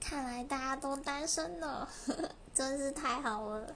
看来大家都单身了，真是太好了。